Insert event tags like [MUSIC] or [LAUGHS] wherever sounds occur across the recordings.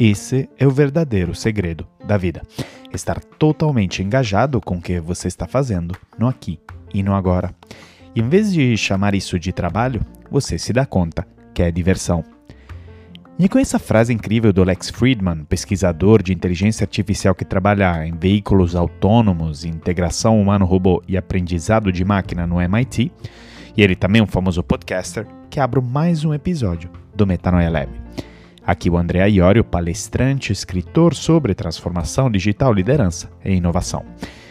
Esse é o verdadeiro segredo da vida. Estar totalmente engajado com o que você está fazendo no aqui e no agora. E em vez de chamar isso de trabalho, você se dá conta que é diversão. E com essa frase incrível do Lex Friedman, pesquisador de inteligência artificial que trabalha em veículos autônomos, integração humano-robô e aprendizado de máquina no MIT, e ele também é um famoso podcaster, que abro mais um episódio do Metanoia Lab. Aqui o André Iorio, palestrante, escritor sobre transformação digital, liderança e inovação.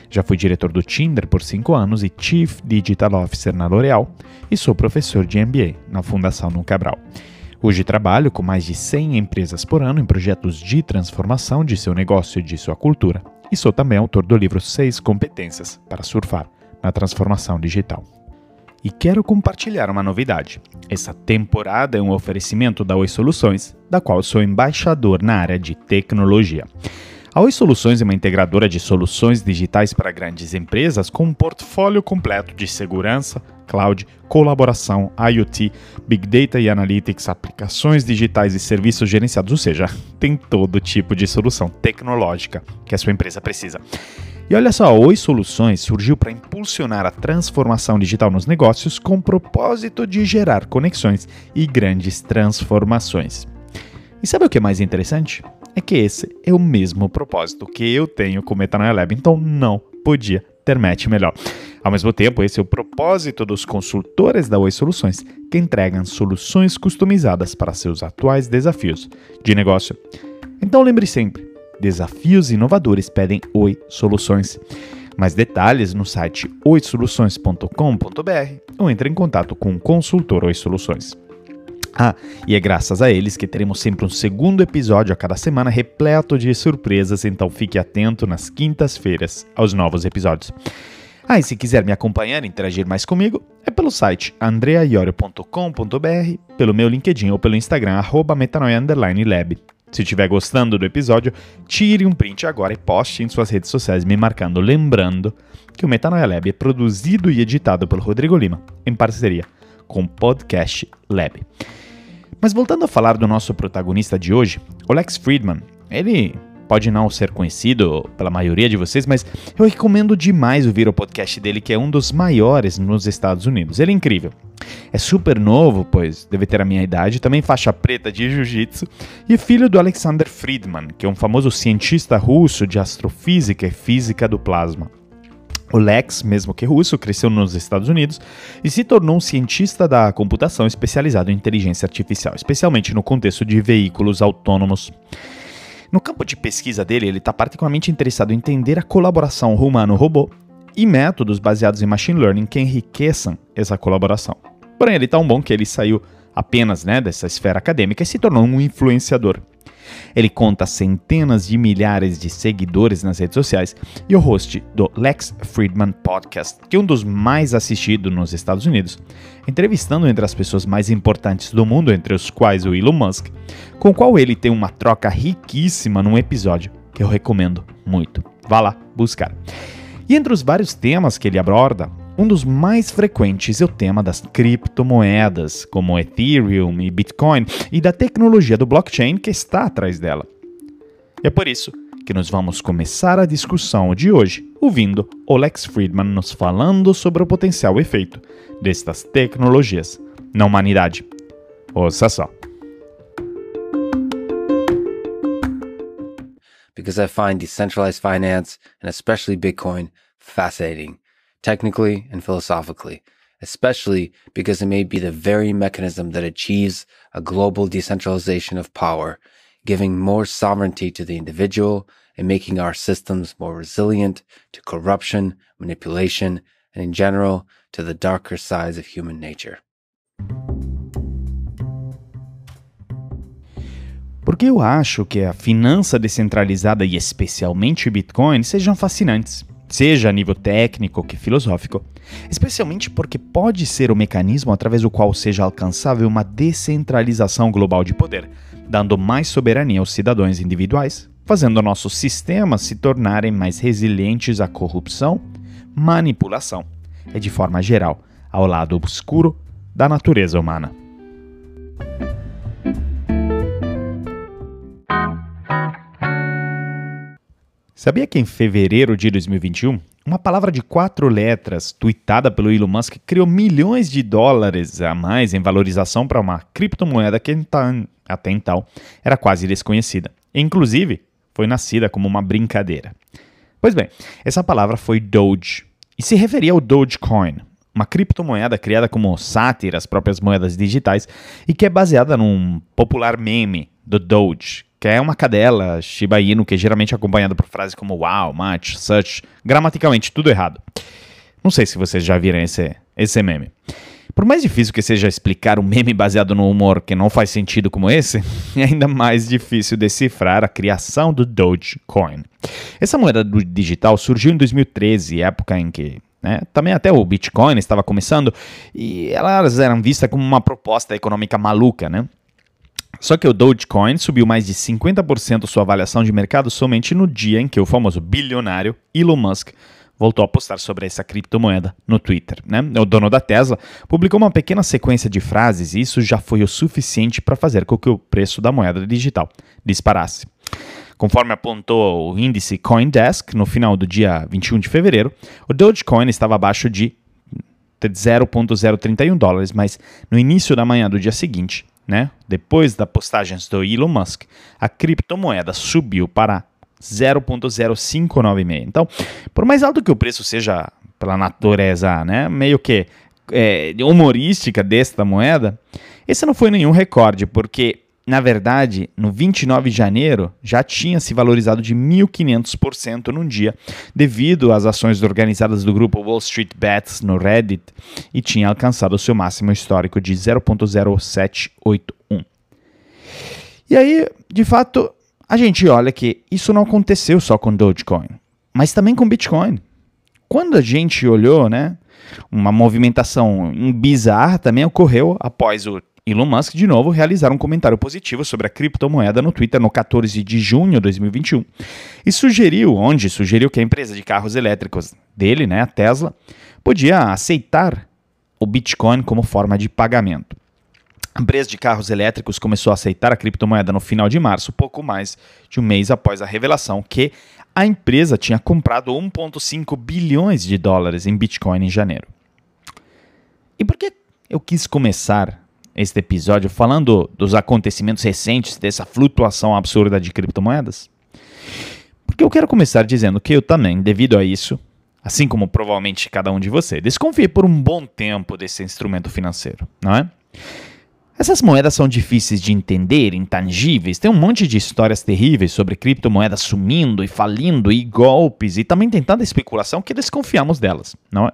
Já fui diretor do Tinder por cinco anos e Chief Digital Officer na L'Oréal e sou professor de MBA na Fundação Num Cabral. Hoje trabalho com mais de 100 empresas por ano em projetos de transformação de seu negócio e de sua cultura e sou também autor do livro Seis Competências para Surfar na Transformação Digital. E quero compartilhar uma novidade. Essa temporada é um oferecimento da Oi Soluções, da qual sou embaixador na área de tecnologia. A Oi Soluções é uma integradora de soluções digitais para grandes empresas com um portfólio completo de segurança, cloud, colaboração, IoT, Big Data e Analytics, aplicações digitais e serviços gerenciados, ou seja, tem todo tipo de solução tecnológica que a sua empresa precisa. E olha só, Oi Soluções surgiu para impulsionar a transformação digital nos negócios com o propósito de gerar conexões e grandes transformações. E sabe o que é mais interessante? É que esse é o mesmo propósito que eu tenho com o Metanoia Lab, então não podia ter match melhor. Ao mesmo tempo, esse é o propósito dos consultores da Oi Soluções, que entregam soluções customizadas para seus atuais desafios de negócio. Então lembre sempre, desafios inovadores pedem Oi Soluções. Mais detalhes no site oisoluções.com.br ou entre em contato com o consultor Oi Soluções. Ah, e é graças a eles que teremos sempre um segundo episódio a cada semana repleto de surpresas, então fique atento nas quintas-feiras aos novos episódios. Ah, e se quiser me acompanhar e interagir mais comigo, é pelo site andreaiorio.com.br, pelo meu LinkedIn ou pelo Instagram, arroba metanoia_lab. Se estiver gostando do episódio, tire um print agora e poste em suas redes sociais me marcando, lembrando que o Metanoia Lab é produzido e editado pelo Rodrigo Lima, em parceria com o Podcast Lab. Mas voltando a falar do nosso protagonista de hoje, o Lex Friedman, ele pode não ser conhecido pela maioria de vocês, mas eu recomendo demais ouvir o podcast dele, que é um dos maiores nos Estados Unidos. Ele é incrível. É super novo, pois deve ter a minha idade, também faixa preta de jiu-jitsu, e filho do Alexander Friedman, que é um famoso cientista russo de astrofísica e física do plasma. O Lex, mesmo que russo, cresceu nos Estados Unidos e se tornou um cientista da computação especializado em inteligência artificial, especialmente no contexto de veículos autônomos. No campo de pesquisa dele, ele está particularmente interessado em entender a colaboração humano-robô e métodos baseados em machine learning que enriqueçam essa colaboração. Porém, ele é tão bom que ele saiu apenas né, dessa esfera acadêmica e se tornou um influenciador. Ele conta centenas de milhares de seguidores nas redes sociais e o host do Lex Friedman Podcast, que é um dos mais assistidos nos Estados Unidos, entrevistando entre as pessoas mais importantes do mundo, entre os quais o Elon Musk, com o qual ele tem uma troca riquíssima num episódio que eu recomendo muito. Vá lá buscar. E entre os vários temas que ele aborda, um dos mais frequentes é o tema das criptomoedas, como Ethereum e Bitcoin, e da tecnologia do blockchain que está atrás dela. É por isso que nós vamos começar a discussão de hoje ouvindo o Lex Friedman nos falando sobre o potencial efeito destas tecnologias na humanidade. Ouça só. Because I find decentralized finance and especially Bitcoin fascinating. technically and philosophically, especially because it may be the very mechanism that achieves a global decentralization of power, giving more sovereignty to the individual and making our systems more resilient to corruption, manipulation, and in general to the darker sides of human nature. Porque eu acho que a finança descentralizada e especialmente Bitcoin sejam fascinantes. seja a nível técnico que filosófico, especialmente porque pode ser o mecanismo através do qual seja alcançável uma descentralização global de poder, dando mais soberania aos cidadãos individuais, fazendo nossos sistemas se tornarem mais resilientes à corrupção, manipulação e, de forma geral, ao lado obscuro da natureza humana. Sabia que em fevereiro de 2021, uma palavra de quatro letras, tweetada pelo Elon Musk, criou milhões de dólares a mais em valorização para uma criptomoeda que até então era quase desconhecida. Inclusive, foi nascida como uma brincadeira. Pois bem, essa palavra foi Doge e se referia ao Dogecoin, uma criptomoeda criada como sátira às próprias moedas digitais e que é baseada num popular meme do Doge, que é uma cadela Shiba Inu que é geralmente acompanhada por frases como wow, much, such, gramaticalmente tudo errado. Não sei se vocês já viram esse, esse meme. Por mais difícil que seja explicar um meme baseado no humor que não faz sentido como esse, [LAUGHS] é ainda mais difícil decifrar a criação do Dogecoin. Essa moeda digital surgiu em 2013, época em que né, também até o Bitcoin estava começando e elas eram vistas como uma proposta econômica maluca, né? Só que o Dogecoin subiu mais de 50% sua avaliação de mercado somente no dia em que o famoso bilionário Elon Musk voltou a postar sobre essa criptomoeda no Twitter. Né? O dono da Tesla publicou uma pequena sequência de frases e isso já foi o suficiente para fazer com que o preço da moeda digital disparasse. Conforme apontou o índice CoinDesk, no final do dia 21 de fevereiro, o Dogecoin estava abaixo de 0.031 dólares, mas no início da manhã do dia seguinte, né, depois das postagens do Elon Musk, a criptomoeda subiu para 0.0596. Então, por mais alto que o preço seja pela natureza, né, meio que é, humorística desta moeda, esse não foi nenhum recorde, porque na verdade, no 29 de janeiro já tinha se valorizado de 1.500% num dia, devido às ações organizadas do grupo Wall Street Bets no Reddit e tinha alcançado o seu máximo histórico de 0.0781. E aí, de fato, a gente olha que isso não aconteceu só com Dogecoin, mas também com Bitcoin. Quando a gente olhou, né, uma movimentação bizarra também ocorreu após o Elon Musk, de novo, realizar um comentário positivo sobre a criptomoeda no Twitter no 14 de junho de 2021 e sugeriu, onde sugeriu que a empresa de carros elétricos dele, né, a Tesla, podia aceitar o Bitcoin como forma de pagamento. A empresa de carros elétricos começou a aceitar a criptomoeda no final de março, pouco mais de um mês após a revelação que a empresa tinha comprado 1,5 bilhões de dólares em Bitcoin em janeiro. E por que eu quis começar este episódio falando dos acontecimentos recentes dessa flutuação absurda de criptomoedas? Porque eu quero começar dizendo que eu também, devido a isso, assim como provavelmente cada um de vocês, desconfiei por um bom tempo desse instrumento financeiro, não é? Essas moedas são difíceis de entender, intangíveis, tem um monte de histórias terríveis sobre criptomoedas sumindo e falindo e golpes e também tem tanta especulação que desconfiamos delas, não é?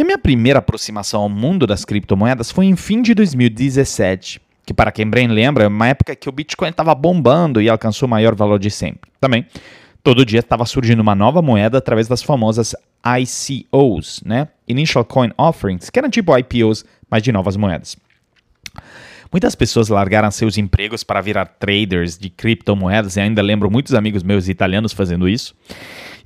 E a minha primeira aproximação ao mundo das criptomoedas foi em fim de 2017, que para quem bem lembra, é uma época que o Bitcoin estava bombando e alcançou o maior valor de sempre. Também, todo dia estava surgindo uma nova moeda através das famosas ICOs, né? Initial Coin Offerings, que eram tipo IPOs, mas de novas moedas. Muitas pessoas largaram seus empregos para virar traders de criptomoedas e ainda lembro muitos amigos meus italianos fazendo isso.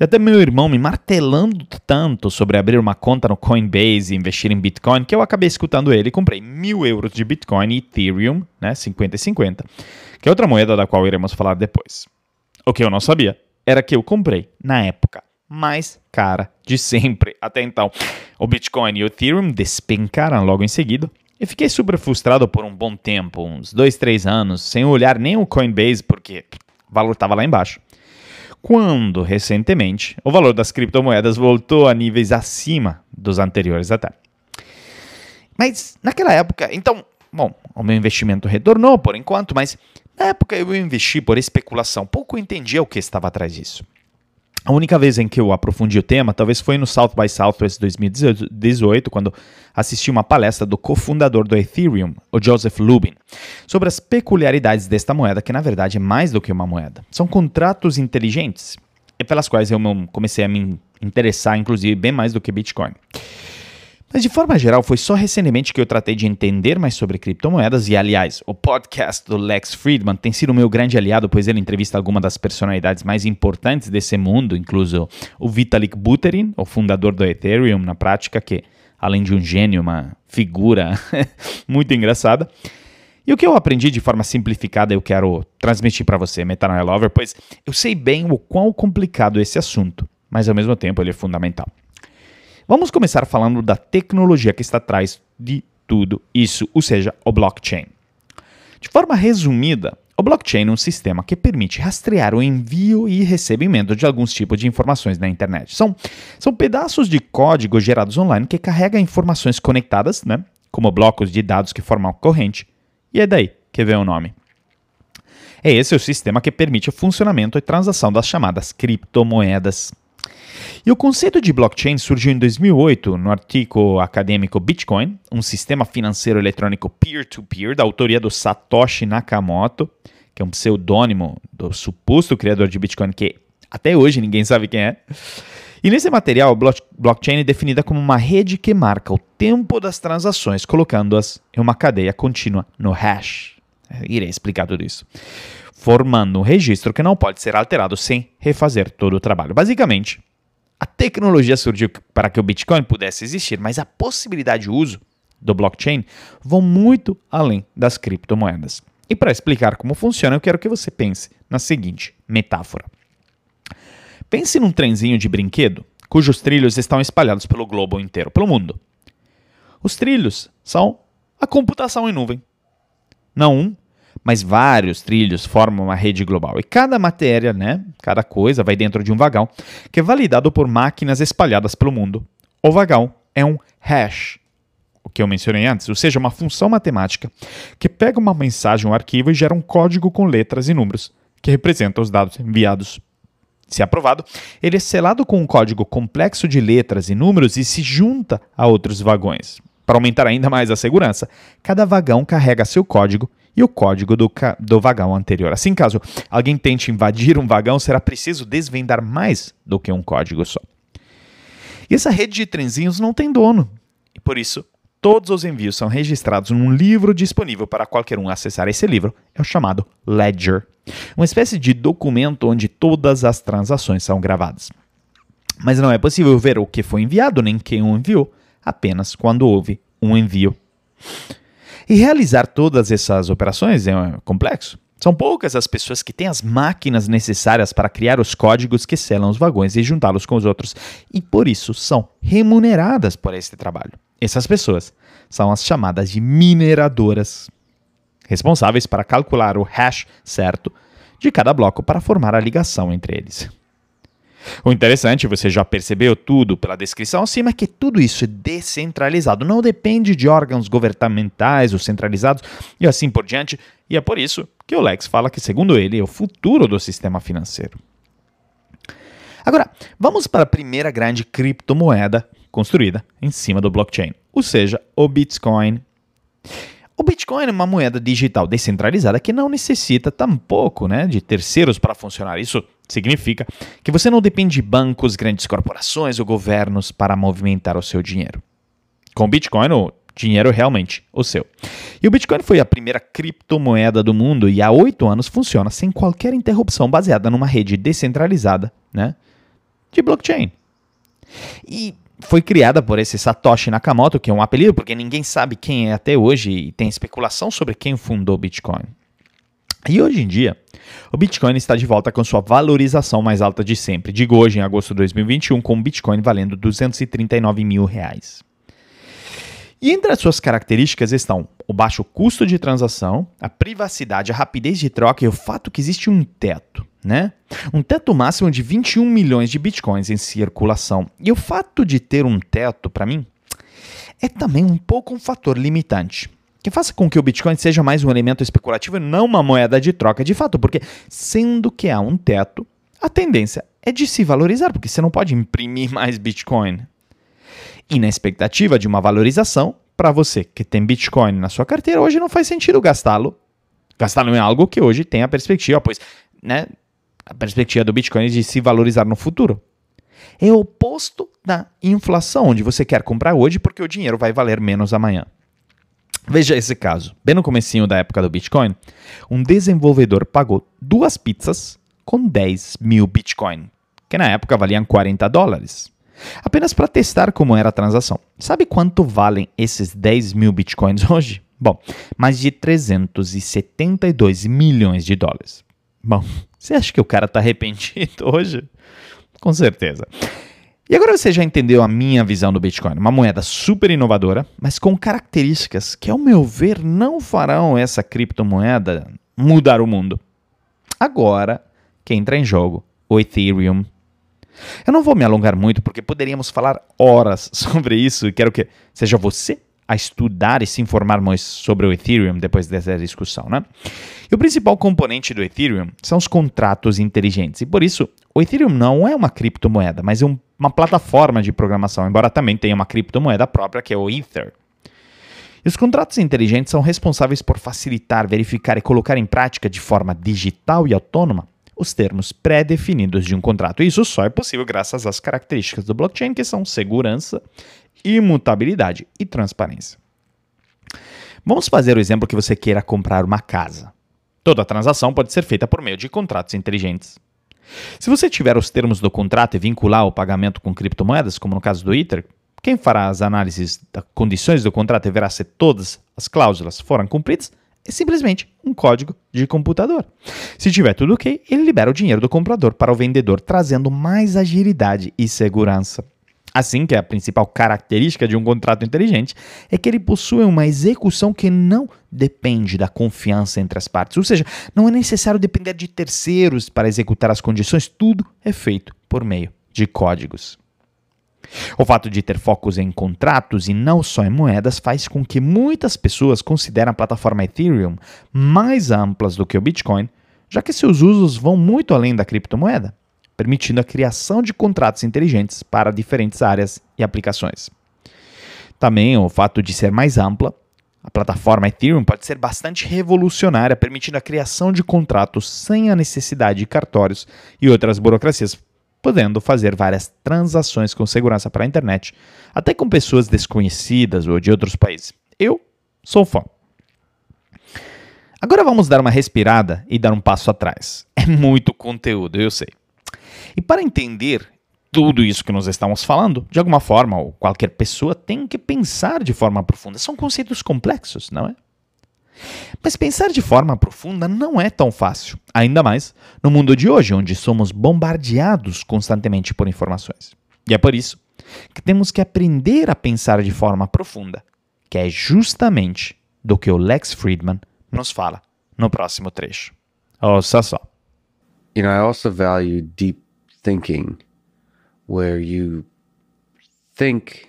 E até meu irmão me martelando tanto sobre abrir uma conta no Coinbase e investir em Bitcoin que eu acabei escutando ele e comprei mil euros de Bitcoin e Ethereum, né, 50 e 50, que é outra moeda da qual iremos falar depois. O que eu não sabia era que eu comprei, na época, mais cara de sempre até então. O Bitcoin e o Ethereum despencaram logo em seguida. E fiquei super frustrado por um bom tempo, uns dois, três anos, sem olhar nem o Coinbase, porque o valor estava lá embaixo quando, recentemente, o valor das criptomoedas voltou a níveis acima dos anteriores até. Mas naquela época, então, bom, o meu investimento retornou por enquanto, mas na época eu investi por especulação, pouco entendia o que estava atrás disso. A única vez em que eu aprofundi o tema talvez foi no South by Southwest 2018, quando assisti uma palestra do cofundador do Ethereum, o Joseph Lubin, sobre as peculiaridades desta moeda, que na verdade é mais do que uma moeda. São contratos inteligentes, pelas quais eu comecei a me interessar, inclusive, bem mais do que Bitcoin. Mas de forma geral, foi só recentemente que eu tratei de entender mais sobre criptomoedas e, aliás, o podcast do Lex Friedman tem sido meu grande aliado, pois ele entrevista algumas das personalidades mais importantes desse mundo, incluso o Vitalik Buterin, o fundador do Ethereum na prática, que além de um gênio, uma figura [LAUGHS] muito engraçada. E o que eu aprendi de forma simplificada eu quero transmitir para você, Metanoia Lover, pois eu sei bem o quão complicado é esse assunto, mas ao mesmo tempo ele é fundamental. Vamos começar falando da tecnologia que está atrás de tudo isso, ou seja, o blockchain. De forma resumida, o blockchain é um sistema que permite rastrear o envio e recebimento de alguns tipos de informações na internet. São, são pedaços de código gerados online que carregam informações conectadas, né, como blocos de dados que formam corrente, e é daí que vem o nome. É esse o sistema que permite o funcionamento e transação das chamadas criptomoedas. E o conceito de blockchain surgiu em 2008 no artigo acadêmico Bitcoin, um sistema financeiro eletrônico peer-to-peer -peer, da autoria do Satoshi Nakamoto, que é um pseudônimo do suposto criador de Bitcoin, que até hoje ninguém sabe quem é. E nesse material, blockchain é definida como uma rede que marca o tempo das transações, colocando-as em uma cadeia contínua no hash. Irei explicar tudo isso. Formando um registro que não pode ser alterado sem refazer todo o trabalho. Basicamente, a tecnologia surgiu para que o Bitcoin pudesse existir, mas a possibilidade de uso do blockchain vão muito além das criptomoedas. E para explicar como funciona, eu quero que você pense na seguinte metáfora. Pense num trenzinho de brinquedo cujos trilhos estão espalhados pelo globo inteiro, pelo mundo. Os trilhos são a computação em nuvem. Não um, mas vários trilhos formam uma rede global. E cada matéria, né, cada coisa vai dentro de um vagão que é validado por máquinas espalhadas pelo mundo. O vagão é um hash, o que eu mencionei antes, ou seja, uma função matemática que pega uma mensagem, um arquivo e gera um código com letras e números que representa os dados enviados se aprovado, ele é selado com um código complexo de letras e números e se junta a outros vagões. Para aumentar ainda mais a segurança, cada vagão carrega seu código e o código do, do vagão anterior. Assim, caso alguém tente invadir um vagão, será preciso desvendar mais do que um código só. E essa rede de trenzinhos não tem dono, e por isso todos os envios são registrados num livro disponível para qualquer um acessar. Esse livro é o chamado Ledger, uma espécie de documento onde todas as transações são gravadas. Mas não é possível ver o que foi enviado nem quem o enviou, apenas quando houve um envio. E realizar todas essas operações é complexo. São poucas as pessoas que têm as máquinas necessárias para criar os códigos que selam os vagões e juntá-los com os outros, e por isso são remuneradas por esse trabalho. Essas pessoas são as chamadas de mineradoras, responsáveis para calcular o hash certo de cada bloco para formar a ligação entre eles. O interessante, você já percebeu tudo pela descrição acima, é que tudo isso é descentralizado, não depende de órgãos governamentais ou centralizados e assim por diante, e é por isso que o Lex fala que, segundo ele, é o futuro do sistema financeiro. Agora, vamos para a primeira grande criptomoeda construída em cima do blockchain, ou seja, o Bitcoin. O Bitcoin é uma moeda digital descentralizada que não necessita tampouco né, de terceiros para funcionar. Isso significa que você não depende de bancos, grandes corporações ou governos para movimentar o seu dinheiro. Com Bitcoin, o dinheiro é realmente o seu. E o Bitcoin foi a primeira criptomoeda do mundo e há oito anos funciona sem qualquer interrupção, baseada numa rede descentralizada né, de blockchain. E foi criada por esse Satoshi Nakamoto, que é um apelido porque ninguém sabe quem é até hoje e tem especulação sobre quem fundou Bitcoin. E hoje em dia, o Bitcoin está de volta com sua valorização mais alta de sempre. Digo hoje, em agosto de 2021, com o Bitcoin valendo 239 mil reais. E entre as suas características estão o baixo custo de transação, a privacidade, a rapidez de troca e o fato que existe um teto né? Um teto máximo de 21 milhões de bitcoins em circulação. E o fato de ter um teto, para mim, é também um pouco um fator limitante. Que faça com que o Bitcoin seja mais um elemento especulativo e não uma moeda de troca de fato, porque sendo que há um teto, a tendência é de se valorizar, porque você não pode imprimir mais Bitcoin. E na expectativa de uma valorização, para você que tem Bitcoin na sua carteira, hoje não faz sentido gastá-lo. Gastá-lo em algo que hoje tem a perspectiva, pois né, a perspectiva do Bitcoin é de se valorizar no futuro. É o oposto da inflação, onde você quer comprar hoje porque o dinheiro vai valer menos amanhã. Veja esse caso. Bem no comecinho da época do Bitcoin, um desenvolvedor pagou duas pizzas com 10 mil Bitcoin, que na época valiam 40 dólares. Apenas para testar como era a transação. Sabe quanto valem esses 10 mil Bitcoins [LAUGHS] hoje? Bom, mais de 372 milhões de dólares. Bom, [LAUGHS] você acha que o cara está arrependido [LAUGHS] hoje? Com certeza. E agora você já entendeu a minha visão do Bitcoin. Uma moeda super inovadora, mas com características que, ao meu ver, não farão essa criptomoeda mudar o mundo. Agora, que entra em jogo, o Ethereum. Eu não vou me alongar muito porque poderíamos falar horas [LAUGHS] sobre isso e quero que seja você a estudar e se informar mais sobre o Ethereum depois dessa discussão, né? E o principal componente do Ethereum são os contratos inteligentes. E por isso, o Ethereum não é uma criptomoeda, mas é um, uma plataforma de programação, embora também tenha uma criptomoeda própria que é o Ether. E os contratos inteligentes são responsáveis por facilitar, verificar e colocar em prática de forma digital e autônoma os termos pré-definidos de um contrato. Isso só é possível graças às características do blockchain, que são segurança, imutabilidade e transparência. Vamos fazer o exemplo que você queira comprar uma casa. Toda transação pode ser feita por meio de contratos inteligentes. Se você tiver os termos do contrato e vincular o pagamento com criptomoedas, como no caso do Ether, quem fará as análises das condições do contrato e verá se todas as cláusulas foram cumpridas é simplesmente um código de computador. Se tiver tudo ok, ele libera o dinheiro do comprador para o vendedor, trazendo mais agilidade e segurança. Assim que a principal característica de um contrato inteligente é que ele possui uma execução que não depende da confiança entre as partes, ou seja, não é necessário depender de terceiros para executar as condições, tudo é feito por meio de códigos. O fato de ter focos em contratos e não só em moedas faz com que muitas pessoas considerem a plataforma Ethereum mais amplas do que o Bitcoin, já que seus usos vão muito além da criptomoeda permitindo a criação de contratos inteligentes para diferentes áreas e aplicações. Também o fato de ser mais ampla, a plataforma Ethereum pode ser bastante revolucionária, permitindo a criação de contratos sem a necessidade de cartórios e outras burocracias, podendo fazer várias transações com segurança para a internet, até com pessoas desconhecidas ou de outros países. Eu sou fã. Agora vamos dar uma respirada e dar um passo atrás. É muito conteúdo, eu sei. E para entender tudo isso que nós estamos falando, de alguma forma, ou qualquer pessoa tem que pensar de forma profunda. São conceitos complexos, não é? Mas pensar de forma profunda não é tão fácil, ainda mais no mundo de hoje, onde somos bombardeados constantemente por informações. E é por isso que temos que aprender a pensar de forma profunda, que é justamente do que o Lex Friedman nos fala no próximo trecho. Ouça só. You know, I also value deep thinking where you think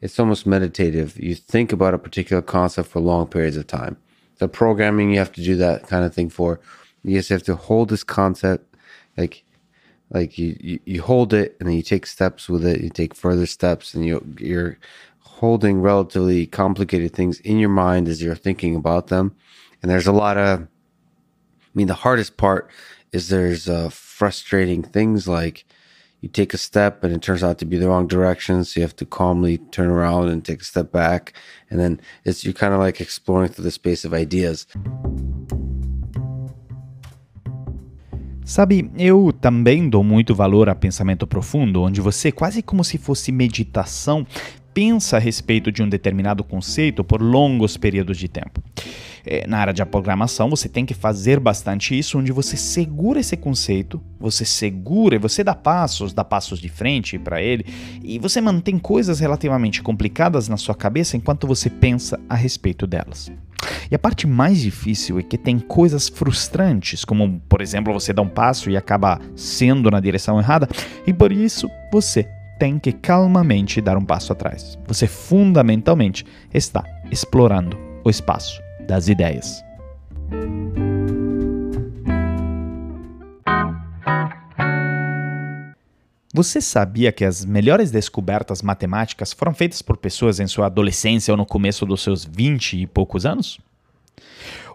it's almost meditative. You think about a particular concept for long periods of time. The programming you have to do that kind of thing for. You just have to hold this concept like like you, you, you hold it and then you take steps with it, you take further steps and you you're holding relatively complicated things in your mind as you're thinking about them. And there's a lot of I mean the hardest part is there's uh, frustrating things like you take a step and it turns out to be the wrong direction, so you have to calmly turn around and take a step back, and then it's you're kind of like exploring through the space of ideas. Sabe, eu também dou muito valor a pensamento profundo, onde você, quase como se fosse meditação, pensa a respeito de um determinado conceito por longos períodos de tempo. É, na área de programação, você tem que fazer bastante isso, onde você segura esse conceito, você segura e você dá passos, dá passos de frente para ele, e você mantém coisas relativamente complicadas na sua cabeça enquanto você pensa a respeito delas. E a parte mais difícil é que tem coisas frustrantes, como, por exemplo, você dá um passo e acaba sendo na direção errada, e por isso você tem que calmamente dar um passo atrás. Você fundamentalmente está explorando o espaço das ideias. Você sabia que as melhores descobertas matemáticas foram feitas por pessoas em sua adolescência ou no começo dos seus 20 e poucos anos?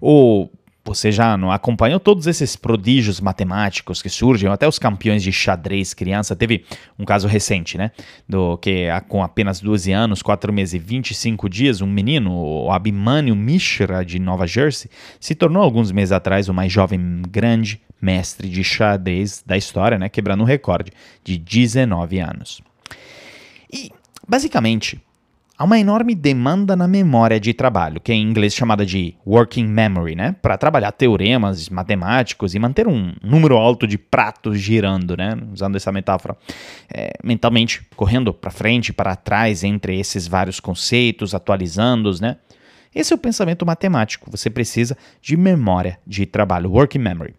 Ou você já acompanhou todos esses prodígios matemáticos que surgem, até os campeões de xadrez criança. Teve um caso recente, né? Do que com apenas 12 anos, 4 meses e 25 dias, um menino, o Abhimanyu Mishra, de Nova Jersey, se tornou alguns meses atrás o mais jovem grande mestre de xadrez da história, né? Quebrando o um recorde de 19 anos. E, basicamente, há uma enorme demanda na memória de trabalho, que é em inglês chamada de working memory, né? Para trabalhar teoremas matemáticos e manter um número alto de pratos girando, né? Usando essa metáfora. É, mentalmente, correndo para frente, para trás entre esses vários conceitos, atualizando-os, né? Esse é o pensamento matemático. Você precisa de memória de trabalho, working memory.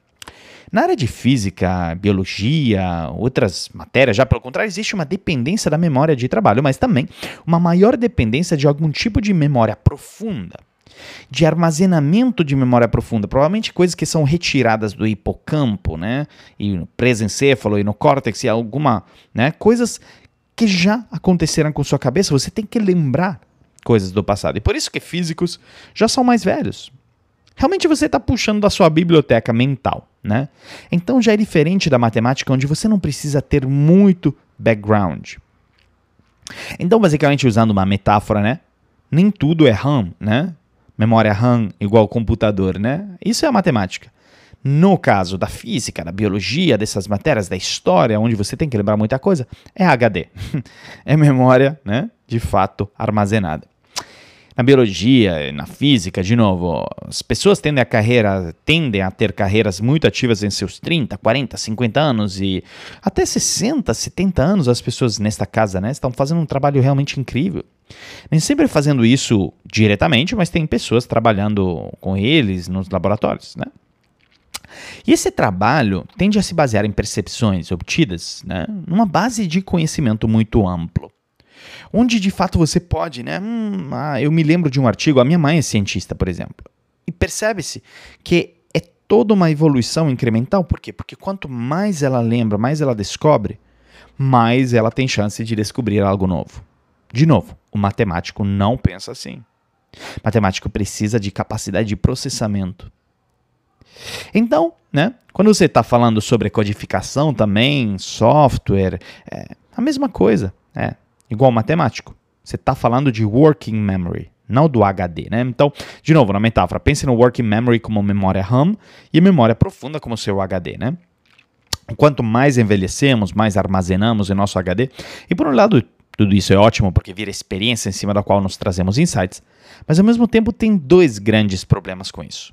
Na área de física, biologia, outras matérias, já pelo contrário, existe uma dependência da memória de trabalho, mas também uma maior dependência de algum tipo de memória profunda de armazenamento de memória profunda, provavelmente coisas que são retiradas do hipocampo, né, e no presencéfalo e no córtex e alguma, né, coisas que já aconteceram com sua cabeça, você tem que lembrar coisas do passado. E por isso que físicos já são mais velhos. Realmente você está puxando da sua biblioteca mental, né? Então já é diferente da matemática, onde você não precisa ter muito background. Então, basicamente, usando uma metáfora, né? Nem tudo é RAM, né? Memória RAM igual computador, né? Isso é a matemática. No caso da física, da biologia, dessas matérias, da história, onde você tem que lembrar muita coisa, é HD. [LAUGHS] é memória, né? De fato, armazenada. Na biologia, na física, de novo, as pessoas tendem a, carreira, tendem a ter carreiras muito ativas em seus 30, 40, 50 anos e até 60, 70 anos as pessoas nesta casa né, estão fazendo um trabalho realmente incrível. Nem sempre fazendo isso diretamente, mas tem pessoas trabalhando com eles nos laboratórios, né? E esse trabalho tende a se basear em percepções obtidas né, numa base de conhecimento muito amplo onde de fato você pode, né? Hum, ah, eu me lembro de um artigo, a minha mãe é cientista, por exemplo, e percebe-se que é toda uma evolução incremental, por quê? Porque quanto mais ela lembra, mais ela descobre, mais ela tem chance de descobrir algo novo. De novo, o matemático não pensa assim. O matemático precisa de capacidade de processamento. Então, né, quando você está falando sobre codificação também, software, é a mesma coisa. É, igual matemático. Você está falando de working memory, não do HD, né? Então, de novo, na metáfora, pense no working memory como memória RAM e memória profunda como seu HD, né? Quanto mais envelhecemos, mais armazenamos em nosso HD. E por um lado, tudo isso é ótimo porque vira experiência em cima da qual nos trazemos insights, mas ao mesmo tempo tem dois grandes problemas com isso.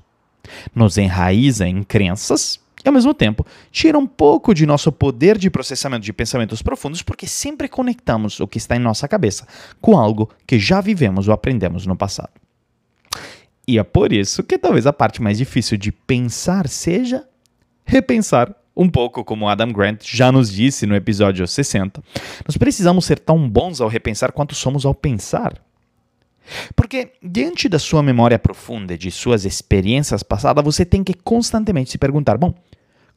Nos enraiza em crenças e ao mesmo tempo tira um pouco de nosso poder de processamento de pensamentos profundos, porque sempre conectamos o que está em nossa cabeça com algo que já vivemos ou aprendemos no passado. E é por isso que talvez a parte mais difícil de pensar seja repensar um pouco como Adam Grant já nos disse no episódio 60. Nós precisamos ser tão bons ao repensar quanto somos ao pensar. Porque, diante da sua memória profunda, de suas experiências passadas, você tem que constantemente se perguntar: bom,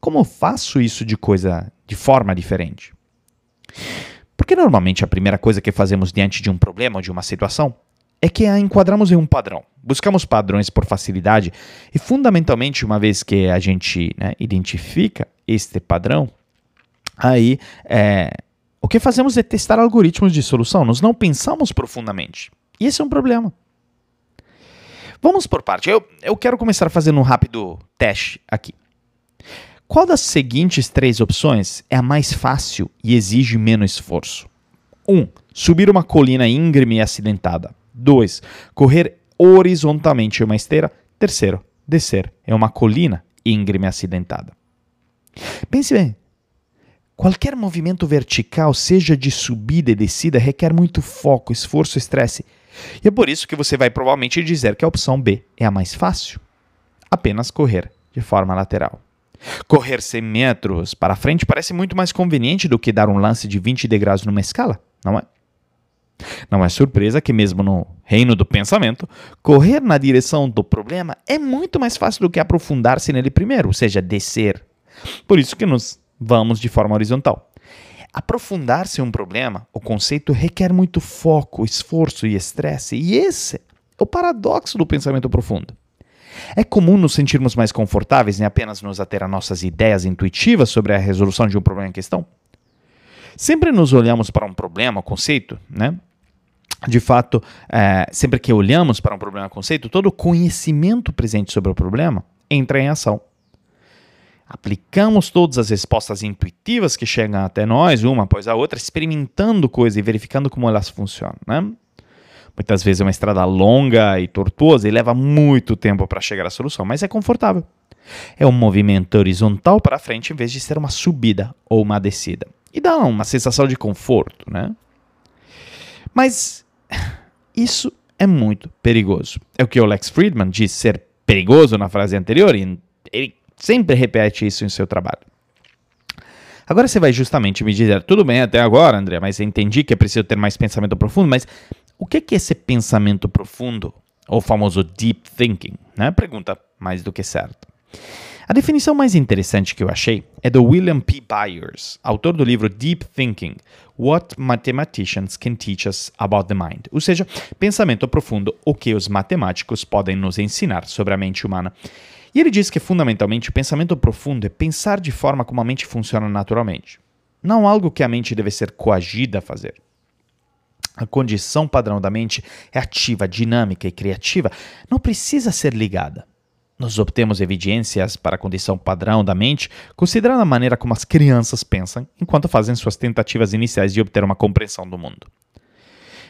como faço isso de coisa de forma diferente? Porque normalmente a primeira coisa que fazemos diante de um problema ou de uma situação é que a enquadramos em um padrão. Buscamos padrões por facilidade e, fundamentalmente, uma vez que a gente né, identifica este padrão, aí é, o que fazemos é testar algoritmos de solução. Nós não pensamos profundamente. E esse é um problema. Vamos por parte. Eu, eu quero começar fazendo um rápido teste aqui. Qual das seguintes três opções é a mais fácil e exige menos esforço? 1. Um, subir uma colina íngreme e acidentada. 2. Correr horizontalmente em uma esteira. Terceiro, descer em uma colina íngreme e acidentada. Pense bem, qualquer movimento vertical, seja de subida e descida, requer muito foco, esforço, estresse e é por isso que você vai provavelmente dizer que a opção B é a mais fácil. Apenas correr de forma lateral. Correr 100 metros para frente parece muito mais conveniente do que dar um lance de 20 degraus numa escala, não é? Não é surpresa que, mesmo no reino do pensamento, correr na direção do problema é muito mais fácil do que aprofundar-se nele primeiro, ou seja, descer. Por isso que nos vamos de forma horizontal. Aprofundar-se em um problema, o conceito requer muito foco, esforço e estresse, e esse é o paradoxo do pensamento profundo. É comum nos sentirmos mais confortáveis em apenas nos ater a nossas ideias intuitivas sobre a resolução de um problema em questão? Sempre nos olhamos para um problema, conceito, né? De fato, é, sempre que olhamos para um problema, conceito, todo o conhecimento presente sobre o problema entra em ação aplicamos todas as respostas intuitivas que chegam até nós, uma após a outra, experimentando coisas e verificando como elas funcionam. Né? Muitas vezes é uma estrada longa e tortuosa e leva muito tempo para chegar à solução, mas é confortável. É um movimento horizontal para frente em vez de ser uma subida ou uma descida. E dá uma sensação de conforto, né? Mas isso é muito perigoso. É o que o Lex Friedman diz ser perigoso na frase anterior e ele sempre repete isso em seu trabalho. Agora você vai justamente me dizer, tudo bem até agora, André, mas entendi que é preciso ter mais pensamento profundo, mas o que é esse pensamento profundo? Ou famoso deep thinking, né? Pergunta mais do que certa. A definição mais interessante que eu achei é do William P. Byers, autor do livro Deep Thinking: What Mathematicians Can Teach Us About the Mind, ou seja, pensamento profundo, o que os matemáticos podem nos ensinar sobre a mente humana. E ele diz que fundamentalmente o pensamento profundo é pensar de forma como a mente funciona naturalmente, não algo que a mente deve ser coagida a fazer. A condição padrão da mente é ativa, dinâmica e criativa, não precisa ser ligada. Nós obtemos evidências para a condição padrão da mente, considerando a maneira como as crianças pensam enquanto fazem suas tentativas iniciais de obter uma compreensão do mundo.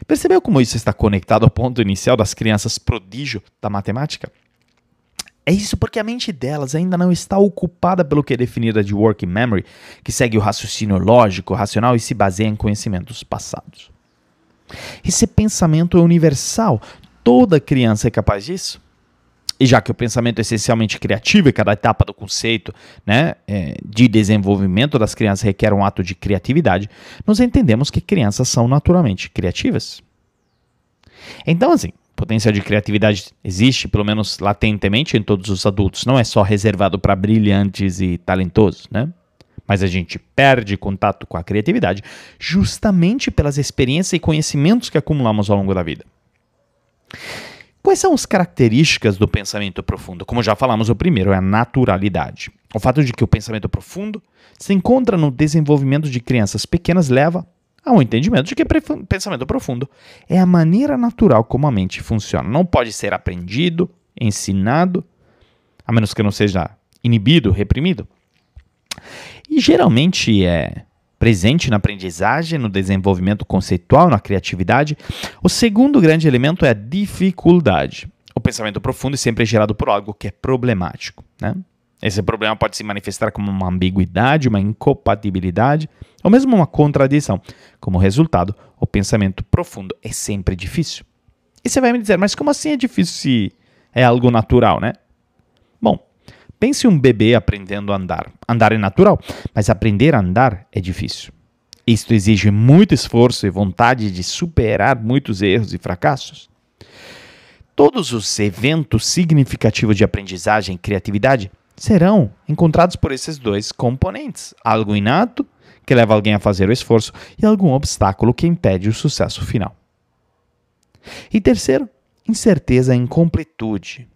Percebeu como isso está conectado ao ponto inicial das crianças prodígio da matemática? É isso porque a mente delas ainda não está ocupada pelo que é definido de working memory, que segue o raciocínio lógico, racional e se baseia em conhecimentos passados. Esse pensamento é universal. Toda criança é capaz disso. E já que o pensamento é essencialmente criativo e cada etapa do conceito né, é, de desenvolvimento das crianças requer um ato de criatividade, nós entendemos que crianças são naturalmente criativas. Então, assim, potencial de criatividade existe, pelo menos latentemente, em todos os adultos. Não é só reservado para brilhantes e talentosos, né? Mas a gente perde contato com a criatividade justamente pelas experiências e conhecimentos que acumulamos ao longo da vida. Quais são as características do pensamento profundo? Como já falamos, o primeiro é a naturalidade. O fato de que o pensamento profundo se encontra no desenvolvimento de crianças pequenas leva ao entendimento de que pensamento profundo é a maneira natural como a mente funciona. Não pode ser aprendido, ensinado, a menos que não seja inibido, reprimido. E geralmente é presente na aprendizagem, no desenvolvimento conceitual, na criatividade. O segundo grande elemento é a dificuldade. O pensamento profundo é sempre gerado por algo que é problemático. Né? Esse problema pode se manifestar como uma ambiguidade, uma incompatibilidade ou mesmo uma contradição. Como resultado, o pensamento profundo é sempre difícil. E você vai me dizer, mas como assim é difícil se é algo natural, né? Pense um bebê aprendendo a andar. Andar é natural, mas aprender a andar é difícil. Isto exige muito esforço e vontade de superar muitos erros e fracassos. Todos os eventos significativos de aprendizagem e criatividade serão encontrados por esses dois componentes: algo inato, que leva alguém a fazer o esforço, e algum obstáculo que impede o sucesso final. E terceiro, incerteza e incompletude.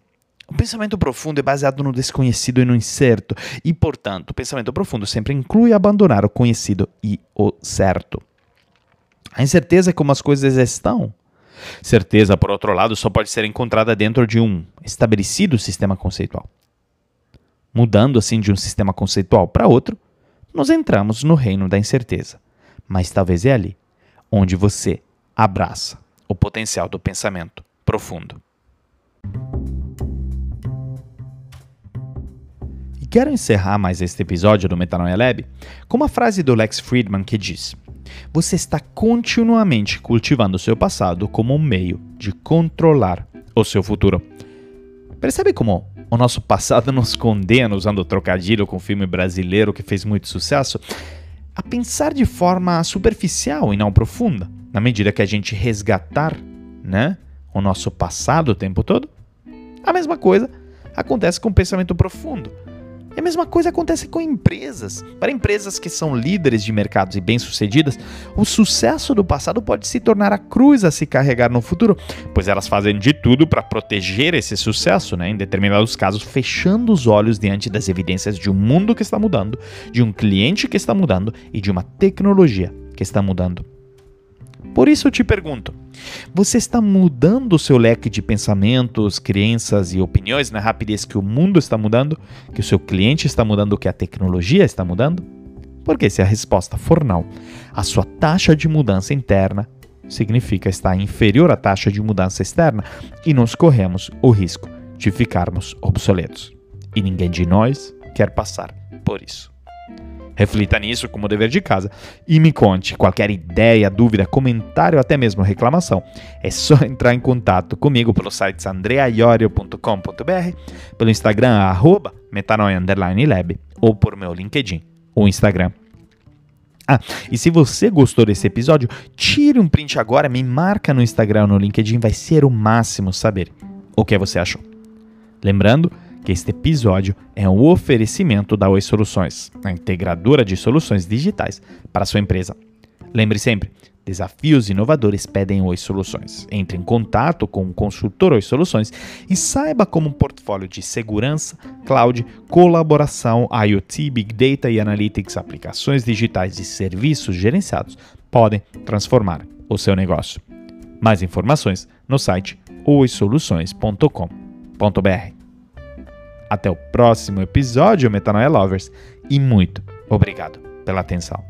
O pensamento profundo é baseado no desconhecido e no incerto, e, portanto, o pensamento profundo sempre inclui abandonar o conhecido e o certo. A incerteza é como as coisas estão. Certeza, por outro lado, só pode ser encontrada dentro de um estabelecido sistema conceitual. Mudando assim de um sistema conceitual para outro, nós entramos no reino da incerteza. Mas talvez é ali onde você abraça o potencial do pensamento profundo. Quero encerrar mais este episódio do Metanoia Lab com uma frase do Lex Friedman que diz: Você está continuamente cultivando o seu passado como um meio de controlar o seu futuro. Percebe como o nosso passado nos condena, usando o trocadilho com o filme brasileiro que fez muito sucesso, a pensar de forma superficial e não profunda, na medida que a gente resgatar né, o nosso passado o tempo todo? A mesma coisa acontece com o pensamento profundo. E a mesma coisa acontece com empresas. Para empresas que são líderes de mercados e bem-sucedidas, o sucesso do passado pode se tornar a cruz a se carregar no futuro, pois elas fazem de tudo para proteger esse sucesso, né? em determinados casos, fechando os olhos diante das evidências de um mundo que está mudando, de um cliente que está mudando e de uma tecnologia que está mudando. Por isso eu te pergunto: você está mudando o seu leque de pensamentos, crenças e opiniões na rapidez que o mundo está mudando, que o seu cliente está mudando, que a tecnologia está mudando? Porque se a resposta for não, a sua taxa de mudança interna significa estar inferior à taxa de mudança externa e nós corremos o risco de ficarmos obsoletos. E ninguém de nós quer passar por isso. Reflita nisso como dever de casa e me conte qualquer ideia, dúvida, comentário, até mesmo reclamação. É só [LAUGHS] entrar em contato comigo pelo site andreaiorio.com.br, pelo Instagram arroba metanoia_lab ou por meu LinkedIn ou Instagram. Ah, e se você gostou desse episódio, tire um print agora, me marca no Instagram ou no LinkedIn, vai ser o máximo saber o que você achou. Lembrando que este episódio é um oferecimento da Oi Soluções, a integradora de soluções digitais para sua empresa. Lembre sempre, desafios inovadores pedem Oi Soluções. Entre em contato com o consultor Oi Soluções e saiba como um portfólio de segurança, cloud, colaboração, IoT, Big Data e Analytics, aplicações digitais e serviços gerenciados podem transformar o seu negócio. Mais informações no site oisoluções.com.br. Até o próximo episódio, Metanoia Lovers, e muito obrigado pela atenção.